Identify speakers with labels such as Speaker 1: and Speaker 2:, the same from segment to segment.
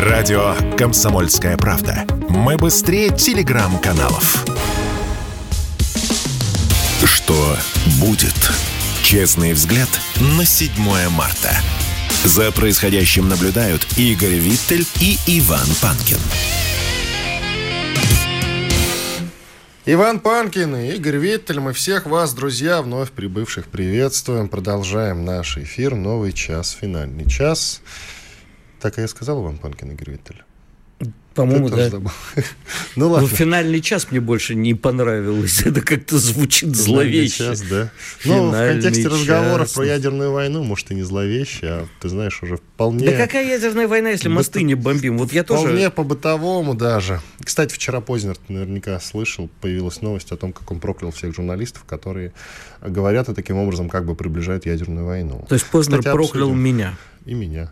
Speaker 1: Радио «Комсомольская правда». Мы быстрее телеграм-каналов. Что будет? Честный взгляд на 7 марта. За происходящим наблюдают Игорь Виттель и Иван Панкин.
Speaker 2: Иван Панкин и Игорь Виттель. Мы всех вас, друзья, вновь прибывших приветствуем. Продолжаем наш эфир. Новый час, финальный час. Так я сказал, Иван Панкин, Игорь Виттель?
Speaker 3: По-моему, да. Ну, ладно. Но финальный час мне больше не понравилось. Это как-то звучит зловеще. час,
Speaker 2: да. ну, в контексте час. разговоров про ядерную войну, может, и не зловеще, а ты знаешь, уже вполне...
Speaker 3: Да какая ядерная война, если мосты не бомбим? Вот я тоже...
Speaker 2: Вполне по-бытовому даже. Кстати, вчера Познер наверняка слышал, появилась новость о том, как он проклял всех журналистов, которые говорят и таким образом как бы приближают ядерную войну.
Speaker 3: То есть Познер Кстати, проклял обсудим. меня?
Speaker 2: И меня.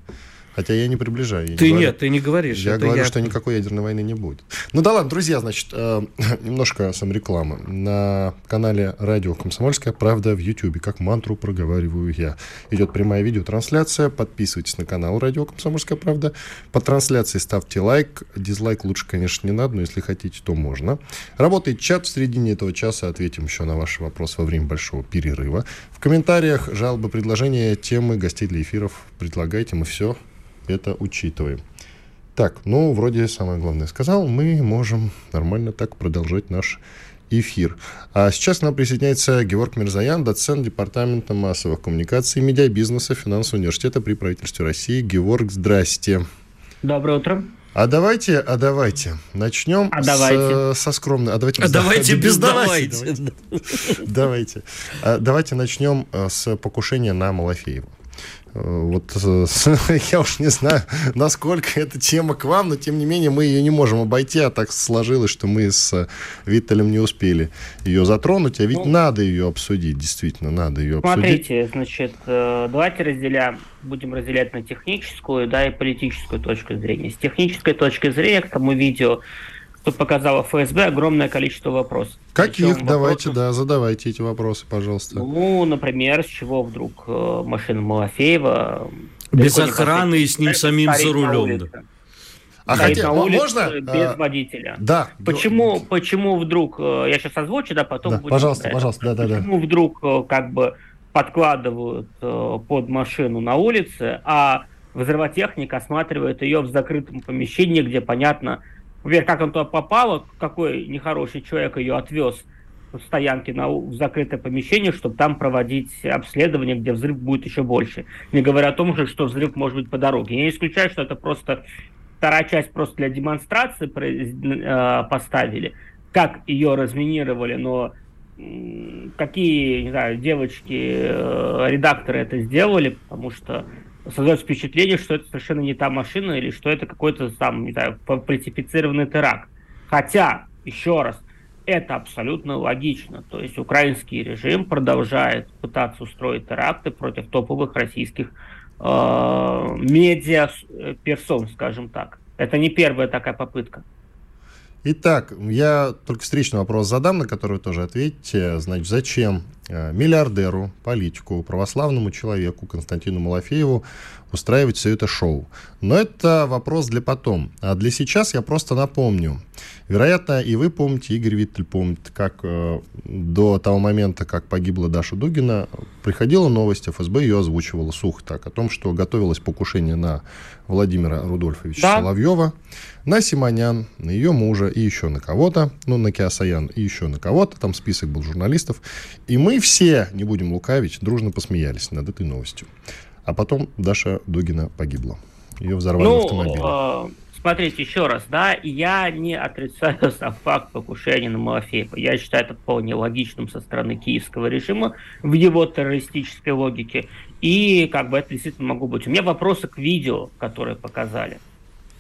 Speaker 2: Хотя я не приближаю. Я
Speaker 3: ты
Speaker 2: не
Speaker 3: нет,
Speaker 2: говорю,
Speaker 3: ты не говоришь.
Speaker 2: Я говорю, я... что никакой ядерной войны не будет. Ну да ладно, друзья, значит, э, немножко сам рекламы. На канале радио «Комсомольская правда» в YouTube, как мантру проговариваю я. Идет прямая видеотрансляция. Подписывайтесь на канал радио «Комсомольская правда». По трансляции ставьте лайк. Дизлайк лучше, конечно, не надо, но если хотите, то можно. Работает чат в середине этого часа. Ответим еще на ваши вопросы во время большого перерыва. В комментариях жалобы, предложения, темы, гостей для эфиров предлагайте. Мы все это учитываем. Так, ну, вроде самое главное сказал, мы можем нормально так продолжать наш эфир. А сейчас к нам присоединяется Георг Мирзаян, доцент Департамента массовых коммуникаций и медиабизнеса Финансового университета при правительстве России. Георг, здрасте.
Speaker 4: Доброе утро.
Speaker 2: А давайте, а давайте начнем
Speaker 4: а давайте.
Speaker 2: С, со скромной.
Speaker 3: А давайте, а без, давайте без, давайте.
Speaker 2: Давайте. давайте. А, давайте начнем э, с покушения на Малафеева. Вот э, я уж не знаю, насколько эта тема к вам, но тем не менее мы ее не можем обойти, а так сложилось, что мы с Виттелем не успели ее затронуть, а ведь ну, надо ее обсудить, действительно, надо ее
Speaker 4: обсудить. Смотрите, значит, э, давайте разделяем, будем разделять на техническую, да, и политическую точку зрения. С технической точки зрения к тому видео что показала ФСБ, огромное количество вопросов.
Speaker 2: Каких? Давайте, вопросов... да, задавайте эти вопросы, пожалуйста.
Speaker 4: Ну, например, с чего вдруг э, машина Малафеева...
Speaker 3: Без охраны и с ним самим за рулем.
Speaker 4: А хотя, можно? без а, водителя.
Speaker 2: Да.
Speaker 4: Почему, почему вдруг, э, я сейчас озвучу, да, потом
Speaker 2: да, будем... Пожалуйста, говорить. пожалуйста, да, да, да.
Speaker 4: Почему вдруг э, как бы подкладывают под машину на улице, а взрывотехник осматривает ее в закрытом помещении, где, понятно, Например, как он туда попал, какой нехороший человек ее отвез в стоянке на, в закрытое помещение, чтобы там проводить обследование, где взрыв будет еще больше. Не говоря о том, что взрыв может быть по дороге. Я не исключаю, что это просто вторая часть просто для демонстрации э, поставили, как ее разминировали, но какие, не знаю, девочки, э, редакторы это сделали, потому что создается впечатление, что это совершенно не та машина или что это какой-то там, не знаю, фальсифицированный теракт. Хотя, еще раз, это абсолютно логично. То есть украинский режим продолжает пытаться устроить теракты против топовых российских э, медиа персон, скажем так. Это не первая такая попытка.
Speaker 2: Итак, я только встречный вопрос задам, на который тоже ответьте. Значит, зачем э, миллиардеру, политику, православному человеку Константину Малафееву устраивать все это шоу? Но это вопрос для потом. А для сейчас я просто напомню. Вероятно, и вы помните, Игорь Виттель помнит, как э, до того момента, как погибла Даша Дугина, приходила новость, ФСБ ее озвучивала сухо так, о том, что готовилось покушение на Владимира Рудольфовича да. Соловьева, на Симонян, на ее мужа и еще на кого-то, ну, на Киасаян и еще на кого-то, там список был журналистов, и мы все, не будем лукавить, дружно посмеялись над этой новостью. А потом Даша Дугина погибла. Ее взорвали ну, автомобиль.
Speaker 4: Э, смотрите, еще раз, да, я не отрицаю сам факт покушения на Малафеева. Я считаю это вполне логичным со стороны киевского режима в его террористической логике. И как бы это действительно могу быть. У меня вопросы к видео, которые показали.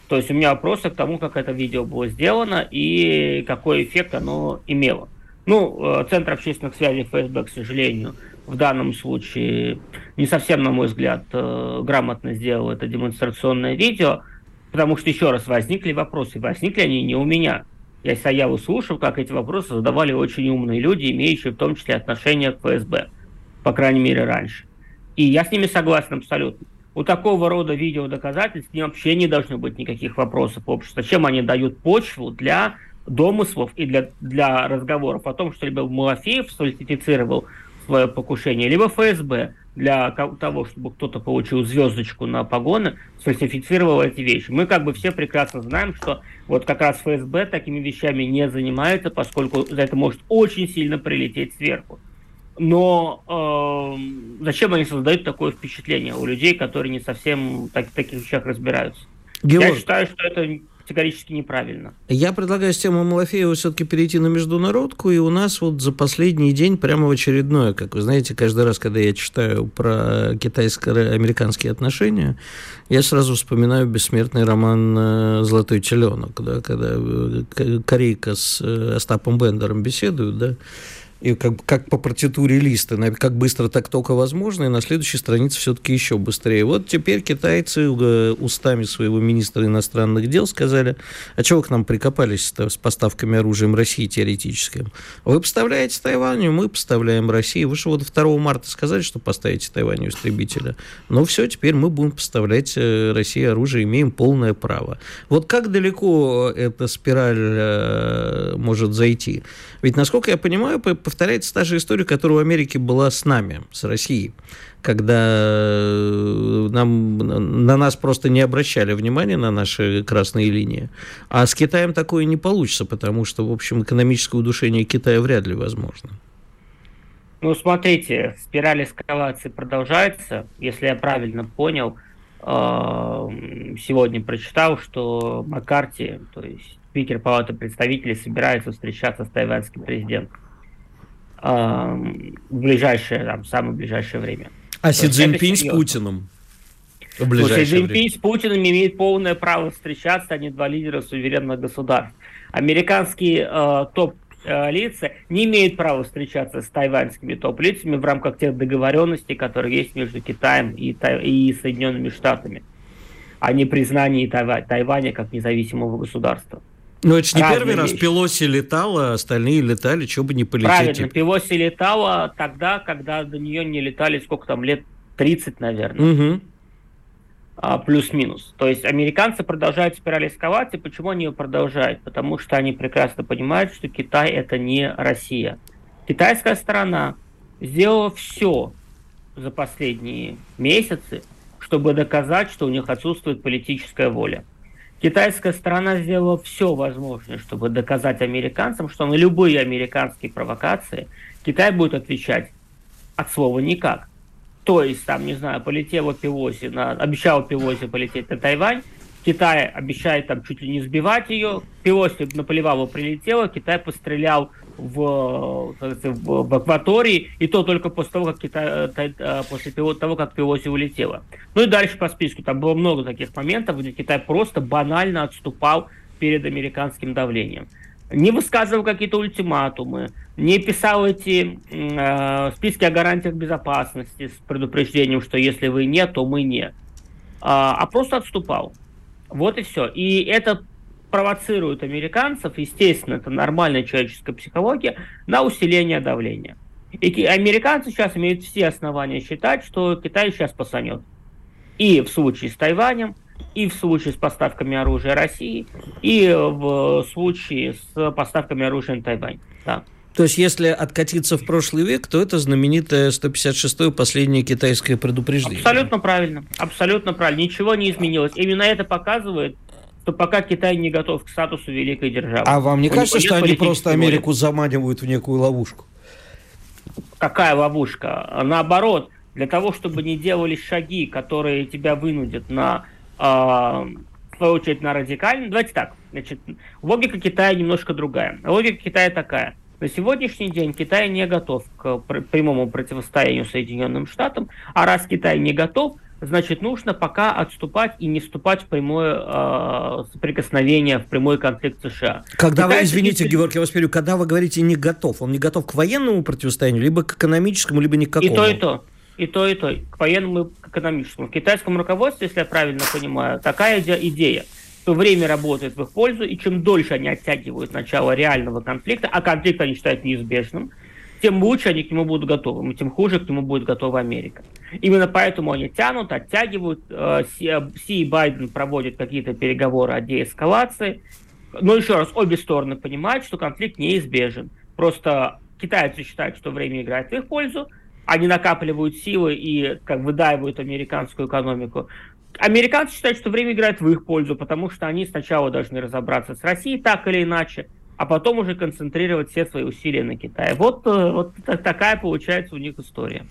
Speaker 4: То есть у меня вопросы к тому, как это видео было сделано и какой эффект оно имело. Ну, э, Центр общественных связей ФСБ, к сожалению, в данном случае не совсем, на мой взгляд, э, грамотно сделал это демонстрационное видео, потому что, еще раз, возникли вопросы. Возникли они не у меня. Я Саяву слушал, как эти вопросы задавали очень умные люди, имеющие в том числе отношение к ФСБ, по крайней мере, раньше. И я с ними согласен абсолютно. у такого рода видеодоказательств вообще не должно быть никаких вопросов общества. Чем они дают почву для домыслов и для, для разговоров о том, что либо Малафеев сфальсифицировал свое покушение, либо ФСБ для того, чтобы кто-то получил звездочку на погоны, сфальсифицировал эти вещи. Мы как бы все прекрасно знаем, что вот как раз ФСБ такими вещами не занимается, поскольку за это может очень сильно прилететь сверху. Но э, зачем они создают такое впечатление у людей, которые не совсем так, в таких вещах разбираются? Георг, Я считаю, что это категорически неправильно.
Speaker 3: Я предлагаю с темы Малафеева все-таки перейти на международку, и у нас вот за последний день прямо в очередное, как вы знаете, каждый раз, когда я читаю про китайско-американские отношения, я сразу вспоминаю бессмертный роман э, «Золотой теленок», да, когда э, Корейка с э, Остапом Бендером беседуют, да, и как, как по партитуре листа, как быстро так только возможно, и на следующей странице все-таки еще быстрее. Вот теперь китайцы э, устами своего министра иностранных дел сказали, а чего к нам прикопались с поставками оружием России теоретическим? Вы поставляете Тайваню, мы поставляем России. Вы же вот 2 марта сказали, что поставите Тайваню истребителя. Ну все, теперь мы будем поставлять э, России оружие, имеем полное право. Вот как далеко эта спираль э, может зайти? Ведь, насколько я понимаю, повторяется та же история, которая в Америке была с нами, с Россией, когда э, нам, на нас просто не обращали внимания на наши красные линии. А с Китаем такое не получится, потому что, в общем, экономическое удушение Китая вряд ли возможно.
Speaker 4: Ну, смотрите, спираль эскалации продолжается. Если я правильно понял, э, сегодня прочитал, что Маккарти, то есть спикер Палаты представителей, собирается встречаться с тайваньским президентом в ближайшее, там, самое ближайшее время.
Speaker 3: А Си Цзиньпинь с Путиным?
Speaker 4: В ближайшее Си Цзиньпинь с Путиным имеет полное право встречаться, они два лидера суверенных государств. Американские э, топ-лица не имеют права встречаться с тайваньскими топ-лицами в рамках тех договоренностей, которые есть между Китаем и, и Соединенными Штатами, а не признании Тайва- Тайваня как независимого государства.
Speaker 3: Ну, это же не первый вещи. раз Пелоси летала, остальные летали, что бы не полететь. Правильно.
Speaker 4: Пелоси летала тогда, когда до нее не летали, сколько там, лет 30, наверное. Угу. А, плюс-минус. То есть американцы продолжают спираль эскалации. Почему они ее продолжают? Потому что они прекрасно понимают, что Китай это не Россия. Китайская сторона сделала все за последние месяцы, чтобы доказать, что у них отсутствует политическая воля. Китайская сторона сделала все возможное, чтобы доказать американцам, что на любые американские провокации Китай будет отвечать от слова никак. То есть, там, не знаю, полетела Пелоси, на, обещала Пелоси полететь на Тайвань, Китай обещает там чуть ли не сбивать ее, Пелоси на Поливалу прилетела, Китай пострелял в, в, акватории, и то только после того, как, Китай, э, э, после того, как Пелоси улетела. Ну и дальше по списку, там было много таких моментов, где Китай просто банально отступал перед американским давлением. Не высказывал какие-то ультиматумы, не писал эти э, списки о гарантиях безопасности с предупреждением, что если вы нет, то мы не. А, а просто отступал. Вот и все. И это провоцируют американцев, естественно, это нормальная человеческая психология, на усиление давления. И американцы сейчас имеют все основания считать, что Китай сейчас пасанет. И в случае с Тайванем, и в случае с поставками оружия России, и в случае с поставками оружия на Тайвань. Да.
Speaker 3: То есть, если откатиться в прошлый век, то это знаменитое 156-е последнее китайское предупреждение.
Speaker 4: Абсолютно правильно. Абсолютно правильно. Ничего не изменилось. Именно это показывает что пока Китай не готов к статусу великой державы.
Speaker 3: А вам не кажется, что они просто Америку воли? заманивают в некую ловушку?
Speaker 4: Какая ловушка? Наоборот, для того, чтобы не делали шаги, которые тебя вынудят на, э, в свою очередь, на радикальный. Давайте так. Значит, логика Китая немножко другая. Логика Китая такая. На сегодняшний день Китай не готов к прямому противостоянию Соединенным Штатам, а раз Китай не готов, значит, нужно пока отступать и не вступать в прямое э, соприкосновение, в прямой конфликт США.
Speaker 3: Когда Китай, вы, извините, если... Георгий, я вас перебью, когда вы говорите не готов, он не готов к военному противостоянию, либо к экономическому, либо ни к какому?
Speaker 4: И то, и то. И то, и то. К военному и к экономическому. В китайском руководстве, если я правильно понимаю, такая идея, что время работает в их пользу, и чем дольше они оттягивают начало реального конфликта, а конфликт они считают неизбежным, тем лучше они к нему будут готовы, тем хуже к нему будет готова Америка. Именно поэтому они тянут, оттягивают. Э, Си и Байден проводят какие-то переговоры о деэскалации. Но еще раз, обе стороны понимают, что конфликт неизбежен. Просто китайцы считают, что время играет в их пользу, они накапливают силы и как выдаивают американскую экономику. Американцы считают, что время играет в их пользу, потому что они сначала должны разобраться с Россией так или иначе, а потом уже концентрировать все свои усилия на Китае. Вот, э, вот такая получается у них история.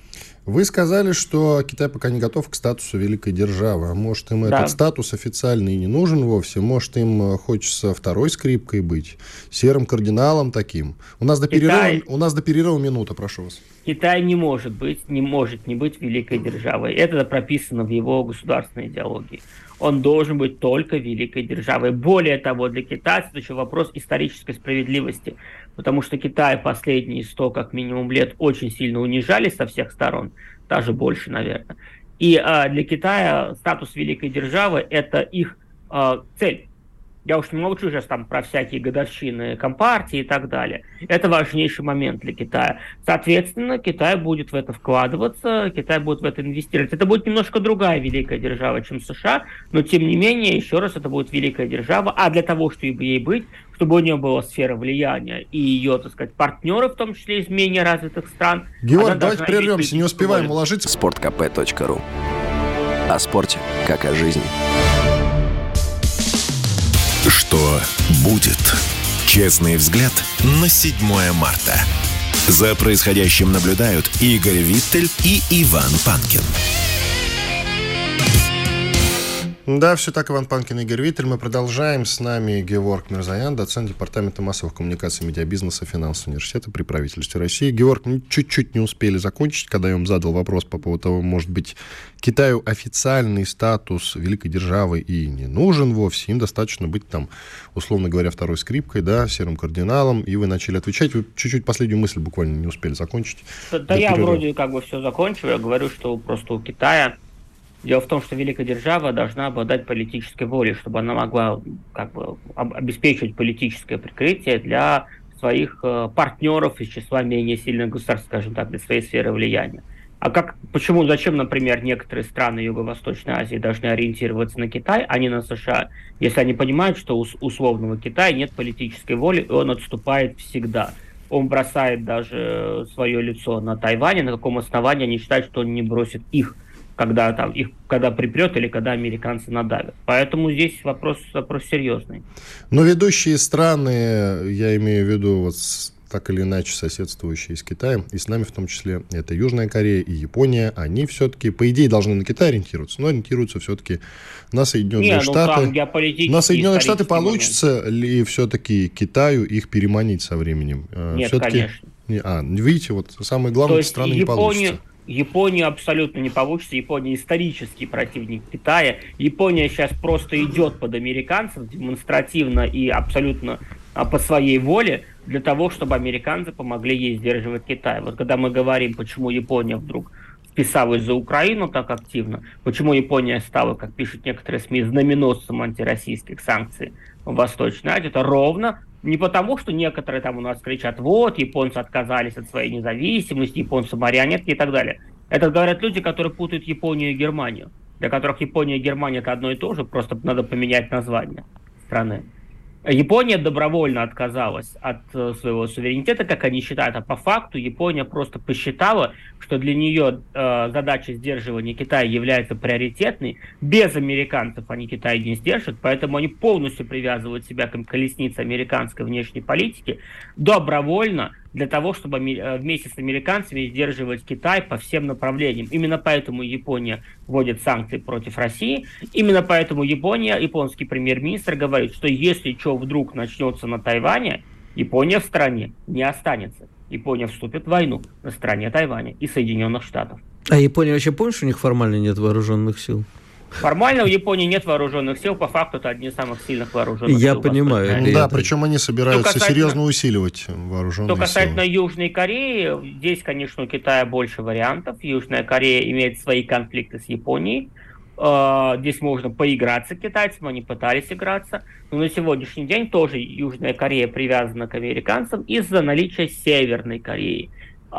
Speaker 2: Вы сказали, что Китай пока не готов к статусу великой державы. А может, им да. этот статус официальный не нужен вовсе? Может, им э, хочется второй скрипкой быть? Серым кардиналом таким? У нас до, Китай... перерыва, у нас до перерыва минута, прошу вас.
Speaker 4: Китай не может быть, не может не быть великой державой. Это прописано в его государственной идеологии. Он должен быть только великой державой. Более того, для китайцев это еще вопрос исторической справедливости потому что Китай последние сто как минимум лет очень сильно унижались со всех сторон, даже больше, наверное. И а, для Китая статус великой державы – это их а, цель. Я уж не молчу сейчас там про всякие годовщины Компартии и так далее. Это важнейший момент для Китая. Соответственно, Китай будет в это вкладываться, Китай будет в это инвестировать. Это будет немножко другая великая держава, чем США, но тем не менее, еще раз, это будет великая держава. А для того, чтобы ей быть, чтобы у нее была сфера влияния и ее, так сказать, партнеры, в том числе из менее развитых стран.
Speaker 2: Георг, давайте прервемся, не успеваем уложиться.
Speaker 1: Спорткп.ру О спорте, как о жизни. Что будет? Честный взгляд на 7 марта. За происходящим наблюдают Игорь Виттель и Иван Панкин.
Speaker 2: Да, все так, Иван Панкин, Игорь Виттель. Мы продолжаем. С нами Георг Мирзаян, доцент Департамента массовых коммуникаций, медиабизнеса, финансового университета при правительстве России. Георг, мы чуть-чуть не успели закончить, когда я вам задал вопрос по поводу того, может быть, Китаю официальный статус великой державы и не нужен вовсе. Им достаточно быть там, условно говоря, второй скрипкой, да, серым кардиналом. И вы начали отвечать. Вы чуть-чуть последнюю мысль буквально не успели закончить.
Speaker 4: Да, да я вроде как бы все закончил. Я говорю, что просто у Китая Дело в том, что великая держава должна обладать политической волей, чтобы она могла как бы, обеспечивать политическое прикрытие для своих э, партнеров из числа менее сильных государств, скажем так, для своей сферы влияния. А как, почему, зачем, например, некоторые страны Юго-Восточной Азии должны ориентироваться на Китай, а не на США, если они понимают, что у условного Китая нет политической воли, и он отступает всегда. Он бросает даже свое лицо на Тайване, на каком основании они считают, что он не бросит их когда там их когда припрет или когда американцы надавят. Поэтому здесь вопрос, вопрос серьезный.
Speaker 2: Но ведущие страны, я имею в виду вот так или иначе соседствующие с Китаем, и с нами в том числе, это Южная Корея и Япония, они все-таки, по идее, должны на Китай ориентироваться, но ориентируются все-таки на Соединенные Не, ну, Штаты. на Соединенные Штаты получится момент. ли все-таки Китаю их переманить со временем?
Speaker 4: Э, Нет, конечно.
Speaker 2: А, видите, вот самое главное, страны Япония... не получится.
Speaker 4: Японию абсолютно не получится. Япония исторический противник Китая. Япония сейчас просто идет под американцев демонстративно и абсолютно а, по своей воле для того, чтобы американцы помогли ей сдерживать Китай. Вот когда мы говорим, почему Япония вдруг вписалась за Украину так активно, почему Япония стала, как пишут некоторые СМИ, знаменосцем антироссийских санкций в Восточной Азии, это ровно не потому, что некоторые там у нас кричат, вот, японцы отказались от своей независимости, японцы марионетки и так далее. Это говорят люди, которые путают Японию и Германию, для которых Япония и Германия это одно и то же, просто надо поменять название страны. Япония добровольно отказалась от э, своего суверенитета, как они считают, а по факту Япония просто посчитала, что для нее э, задача сдерживания Китая является приоритетной. Без американцев они Китай не сдержат, поэтому они полностью привязывают себя к колеснице американской внешней политики добровольно для того, чтобы э, вместе с американцами сдерживать Китай по всем направлениям. Именно поэтому Япония вводит санкции против России. Именно поэтому Япония, японский премьер-министр говорит, что если что вдруг начнется на Тайване, Япония в стране не останется. Япония вступит в войну на стороне Тайваня и Соединенных Штатов.
Speaker 3: А Япония вообще, помнишь, у них формально нет вооруженных сил?
Speaker 4: Формально в Японии нет вооруженных сил, по факту это одни из самых сильных вооруженных
Speaker 3: Я
Speaker 4: сил.
Speaker 3: Я понимаю.
Speaker 2: Да, это... причем они собираются касательно, серьезно усиливать вооруженные
Speaker 4: Что касательно силы. Южной Кореи, здесь, конечно, у Китая больше вариантов. Южная Корея имеет свои конфликты с Японией. А, здесь можно поиграться китайцам, они пытались играться. Но на сегодняшний день тоже Южная Корея привязана к американцам из-за наличия Северной Кореи.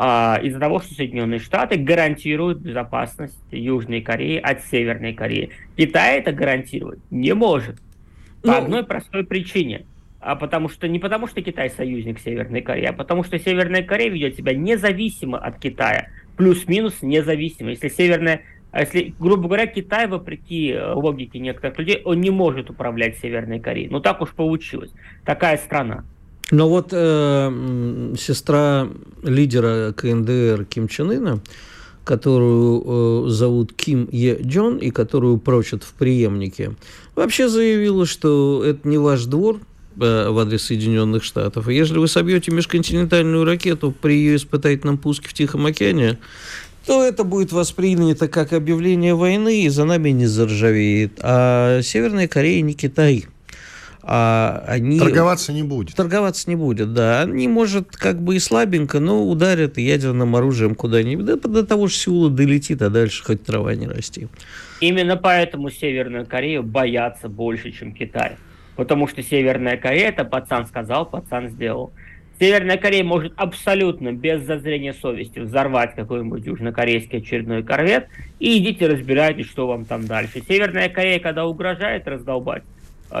Speaker 4: А, из-за того, что Соединенные Штаты гарантируют безопасность Южной Кореи от Северной Кореи. Китай это гарантировать не может. По ну, одной простой причине. А потому что не потому, что Китай союзник Северной Кореи, а потому что Северная Корея ведет себя независимо от Китая. Плюс-минус независимо. Если Северная а если, грубо говоря, Китай, вопреки э, логике некоторых людей, он не может управлять Северной Кореей. Ну так уж получилось. Такая страна.
Speaker 3: Но вот э, сестра лидера КНДР Ким Чен Ына, которую э, зовут Ким Е Джон и которую прочат в преемнике, вообще заявила, что это не ваш двор э, в адрес Соединенных Штатов. Если вы собьете межконтинентальную ракету при ее испытательном пуске в Тихом океане, то это будет воспринято как объявление войны, и за нами не заржавеет. А Северная Корея не Китай –
Speaker 2: а они... Торговаться не будет.
Speaker 3: Торговаться не будет, да. Они, может, как бы и слабенько, но ударят ядерным оружием куда-нибудь. Да, до того же Сеула долетит, а дальше хоть трава не расти.
Speaker 4: Именно поэтому Северную Корею боятся больше, чем Китай. Потому что Северная Корея, это пацан сказал, пацан сделал. Северная Корея может абсолютно без зазрения совести взорвать какой-нибудь южнокорейский очередной корвет и идите разбирайтесь, что вам там дальше. Северная Корея, когда угрожает раздолбать,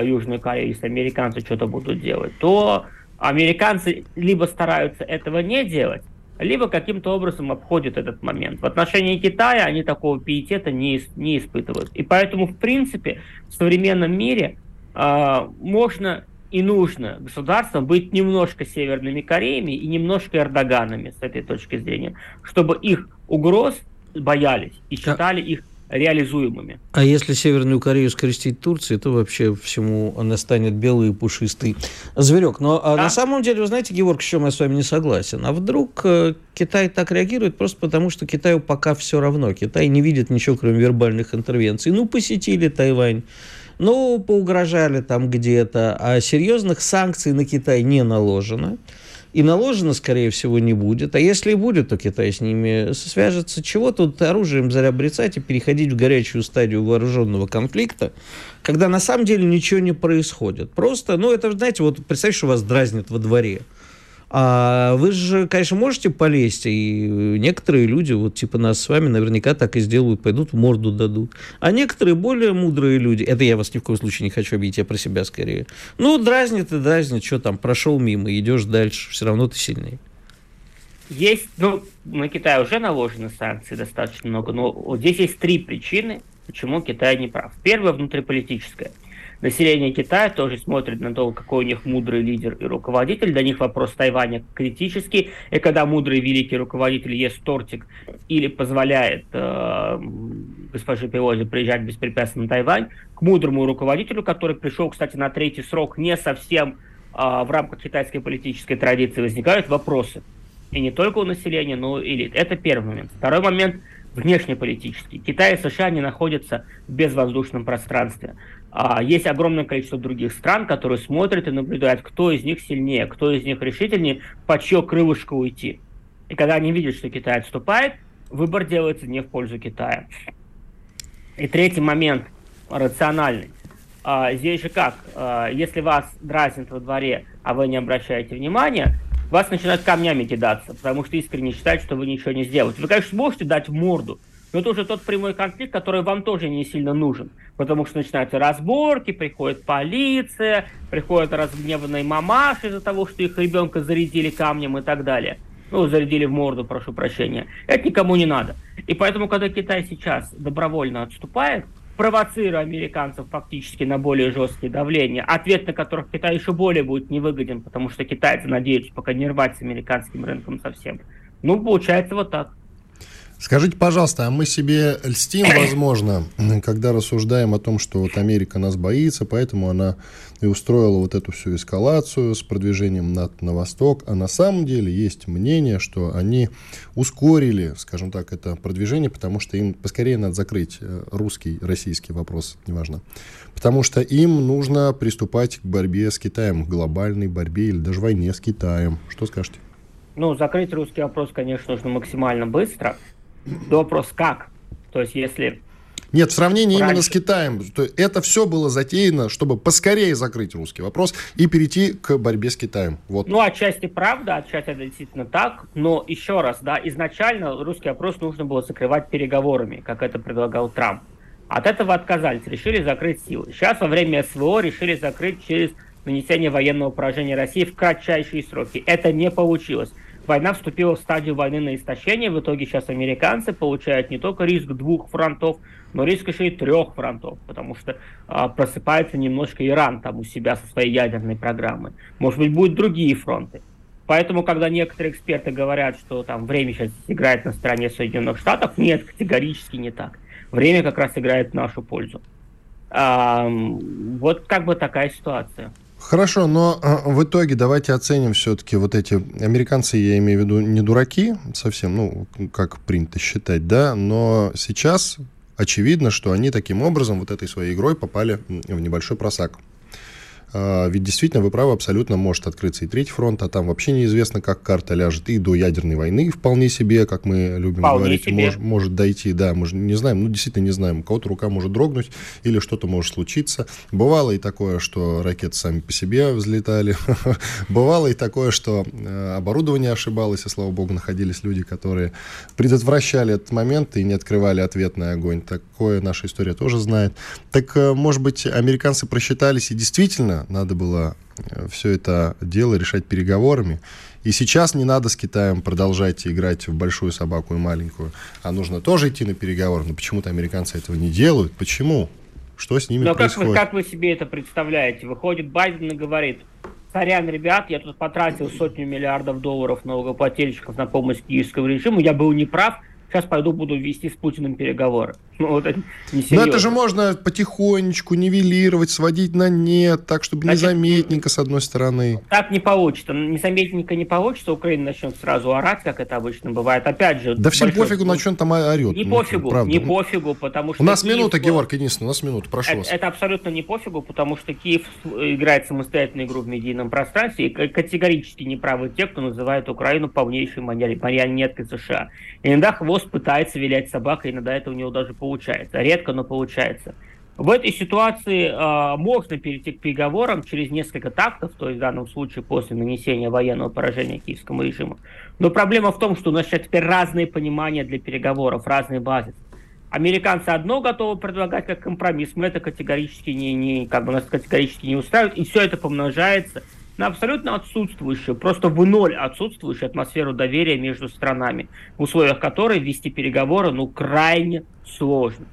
Speaker 4: Южную Корею, если американцы что-то будут делать, то американцы либо стараются этого не делать, либо каким-то образом обходят этот момент. В отношении Китая они такого пиетета не, не испытывают. И поэтому, в принципе, в современном мире э, можно и нужно государствам быть немножко Северными Кореями и немножко Эрдоганами с этой точки зрения, чтобы их угроз боялись и считали их реализуемыми.
Speaker 3: А если Северную Корею скрестить Турции, то вообще всему она станет белый и пушистый зверек. Но а да. на самом деле, вы знаете, Георг, с чем я с вами не согласен? А вдруг э, Китай так реагирует просто потому, что Китаю пока все равно. Китай не видит ничего, кроме вербальных интервенций. Ну, посетили Тайвань, ну, поугрожали там где-то, а серьезных санкций на Китай не наложено и наложено, скорее всего, не будет. А если и будет, то Китай с ними свяжется. Чего тут оружием зарабрицать и переходить в горячую стадию вооруженного конфликта, когда на самом деле ничего не происходит. Просто, ну, это, знаете, вот представьте, что вас дразнят во дворе. А вы же, конечно, можете полезть, и некоторые люди, вот типа нас с вами, наверняка так и сделают, пойдут морду дадут. А некоторые более мудрые люди, это я вас ни в коем случае не хочу обидеть, я про себя скорее. Ну, дразнит и дразнит, что там, прошел мимо, идешь дальше, все равно ты сильнее.
Speaker 4: Есть, ну, на Китай уже наложены санкции достаточно много, но вот здесь есть три причины, почему Китай не прав. Первая внутриполитическая – Население Китая тоже смотрит на то, какой у них мудрый лидер и руководитель. Для них вопрос Тайваня критический. И когда мудрый великий руководитель ест тортик или позволяет э, госпоже Пелози приезжать беспрепятственно на Тайвань, к мудрому руководителю, который пришел, кстати, на третий срок, не совсем э, в рамках китайской политической традиции, возникают вопросы. И не только у населения, но и элит. Это первый момент. Второй момент – внешнеполитический. Китай и США не находятся в безвоздушном пространстве. А есть огромное количество других стран, которые смотрят и наблюдают, кто из них сильнее, кто из них решительнее, по чье крылышко уйти. И когда они видят, что Китай отступает, выбор делается не в пользу Китая. И третий момент, рациональный. А, здесь же как, а, если вас дразнят во дворе, а вы не обращаете внимания, вас начинают камнями кидаться, потому что искренне считают, что вы ничего не сделаете. Вы, конечно, можете дать в морду, но это уже тот прямой конфликт, который вам тоже не сильно нужен. Потому что начинаются разборки, приходит полиция, приходят разгневанные мамаши из-за того, что их ребенка зарядили камнем и так далее. Ну, зарядили в морду, прошу прощения. Это никому не надо. И поэтому, когда Китай сейчас добровольно отступает, провоцируя американцев фактически на более жесткие давления, ответ на которых Китай еще более будет невыгоден, потому что китайцы надеются пока не рвать с американским рынком совсем. Ну, получается вот так.
Speaker 2: Скажите, пожалуйста, а мы себе льстим, возможно, когда рассуждаем о том, что вот Америка нас боится, поэтому она и устроила вот эту всю эскалацию с продвижением на, на восток, а на самом деле есть мнение, что они ускорили, скажем так, это продвижение, потому что им поскорее надо закрыть э, русский, российский вопрос, неважно, потому что им нужно приступать к борьбе с Китаем, глобальной борьбе или даже войне с Китаем. Что скажете?
Speaker 4: Ну, закрыть русский вопрос, конечно, нужно максимально быстро, вопрос как. То есть если
Speaker 2: Нет, в сравнении Раньше. именно с Китаем. То это все было затеяно, чтобы поскорее закрыть русский вопрос и перейти к борьбе с Китаем.
Speaker 4: Вот. Ну, отчасти правда, отчасти это действительно так. Но еще раз, да, изначально русский вопрос нужно было закрывать переговорами, как это предлагал Трамп. От этого отказались, решили закрыть силы. Сейчас во время СВО решили закрыть через нанесение военного поражения России в кратчайшие сроки. Это не получилось. Война вступила в стадию войны на истощение. В итоге сейчас американцы получают не только риск двух фронтов, но риск еще и трех фронтов, потому что а, просыпается немножко Иран там у себя со своей ядерной программой. Может быть, будут другие фронты. Поэтому, когда некоторые эксперты говорят, что там время сейчас играет на стороне Соединенных Штатов, нет, категорически не так. Время как раз играет в нашу пользу. А, вот как бы такая ситуация.
Speaker 2: Хорошо, но а, в итоге давайте оценим все-таки вот эти американцы, я имею в виду не дураки совсем, ну, как принято считать, да, но сейчас очевидно, что они таким образом вот этой своей игрой попали в небольшой просак. А, ведь действительно, вы правы, абсолютно может открыться и третий фронт, а там вообще неизвестно, как карта ляжет. И до ядерной войны вполне себе, как мы любим вполне говорить, мож, может дойти. Да, мы же не знаем, ну действительно не знаем. У кого-то рука может дрогнуть или что-то может случиться. Бывало и такое, что ракеты сами по себе взлетали. Бывало и такое, что э, оборудование ошибалось, и, слава богу, находились люди, которые предотвращали этот момент и не открывали ответный огонь. Такое наша история тоже знает. Так, э, может быть, американцы просчитались и действительно надо было э, все это дело решать переговорами. И сейчас не надо с Китаем продолжать играть в большую собаку и маленькую, а нужно тоже идти на переговоры. Но почему-то американцы этого не делают. Почему? Что с ними Но происходит?
Speaker 4: Как вы, как вы себе это представляете? Выходит Байден и говорит, сорян, ребят, я тут потратил сотню миллиардов долларов налогоплательщиков на помощь киевскому режиму, я был неправ, сейчас пойду буду вести с Путиным переговоры. Ну, вот это
Speaker 2: Но это же можно потихонечку нивелировать, сводить на нет, так, чтобы Значит, незаметненько, с одной стороны.
Speaker 4: Так не получится. Незаметненько не получится, Украина начнет сразу орать, как это обычно бывает. Опять же...
Speaker 2: Да всем пофигу, на чем там орет.
Speaker 4: Не ну, пофигу, правда. не пофигу, потому что...
Speaker 2: У нас Киев... минута, Георг Единственный, у нас минута, прошу это,
Speaker 4: вас. Это абсолютно не пофигу, потому что Киев играет самостоятельную игру в медийном пространстве, и категорически неправы те, кто называет Украину полнейшей марионеткой США. Иногда хвост пытается вилять собакой, иногда это у него даже получается получается. Редко, но получается. В этой ситуации э, можно перейти к переговорам через несколько тактов, то есть в данном случае после нанесения военного поражения киевскому режиму. Но проблема в том, что у нас сейчас теперь разные понимания для переговоров, разные базы. Американцы одно готовы предлагать как компромисс, мы это категорически не, не как бы нас категорически не устраивает, и все это помножается на абсолютно отсутствующую, просто в ноль отсутствующую атмосферу доверия между странами, в условиях которой вести переговоры, ну, крайне сложно.